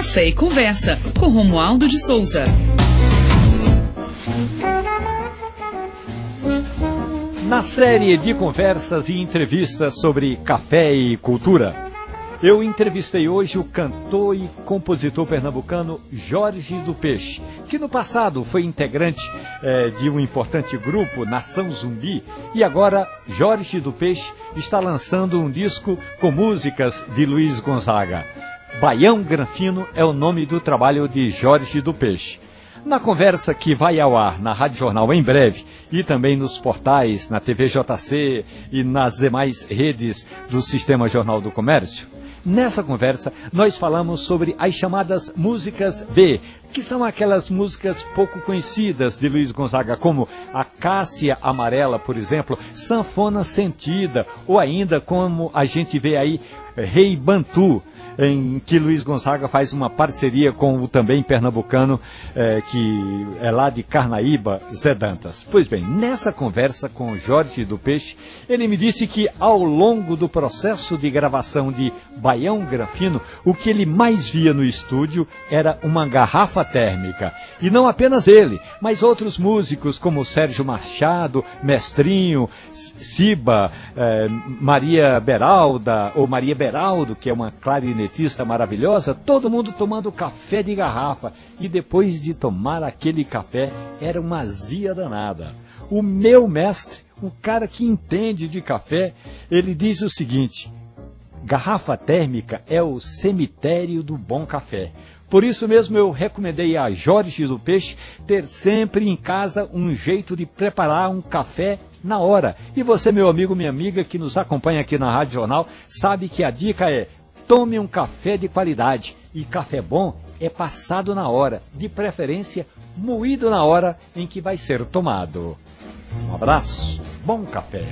Café e Conversa, com Romualdo de Souza. Na série de conversas e entrevistas sobre café e cultura, eu entrevistei hoje o cantor e compositor pernambucano Jorge do Peixe, que no passado foi integrante eh, de um importante grupo, Nação Zumbi, e agora Jorge do Peixe está lançando um disco com músicas de Luiz Gonzaga. Baião Granfino é o nome do trabalho de Jorge do Peixe. Na conversa que vai ao ar na Rádio Jornal em breve e também nos portais, na TV JC e nas demais redes do Sistema Jornal do Comércio, Nessa conversa, nós falamos sobre as chamadas músicas B, que são aquelas músicas pouco conhecidas de Luiz Gonzaga, como a Cássia Amarela, por exemplo, Sanfona Sentida, ou ainda como a gente vê aí Rei Bantu, em que Luiz Gonzaga faz uma parceria com o também pernambucano, eh, que é lá de Carnaíba, Zé Dantas. Pois bem, nessa conversa com Jorge do Peixe, ele me disse que ao longo do processo de gravação de Baião Grafino, o que ele mais via no estúdio era uma garrafa térmica. E não apenas ele, mas outros músicos como Sérgio Machado, Mestrinho, Siba, eh, Maria Beralda, ou Maria Beraldo, que é uma clarinetista clarinetista maravilhosa, todo mundo tomando café de garrafa. E depois de tomar aquele café, era uma azia danada. O meu mestre, o cara que entende de café, ele diz o seguinte: garrafa térmica é o cemitério do bom café. Por isso mesmo eu recomendei a Jorge do Peixe ter sempre em casa um jeito de preparar um café na hora. E você, meu amigo, minha amiga que nos acompanha aqui na Rádio Jornal, sabe que a dica é Tome um café de qualidade. E café bom é passado na hora, de preferência moído na hora em que vai ser tomado. Um abraço, bom café.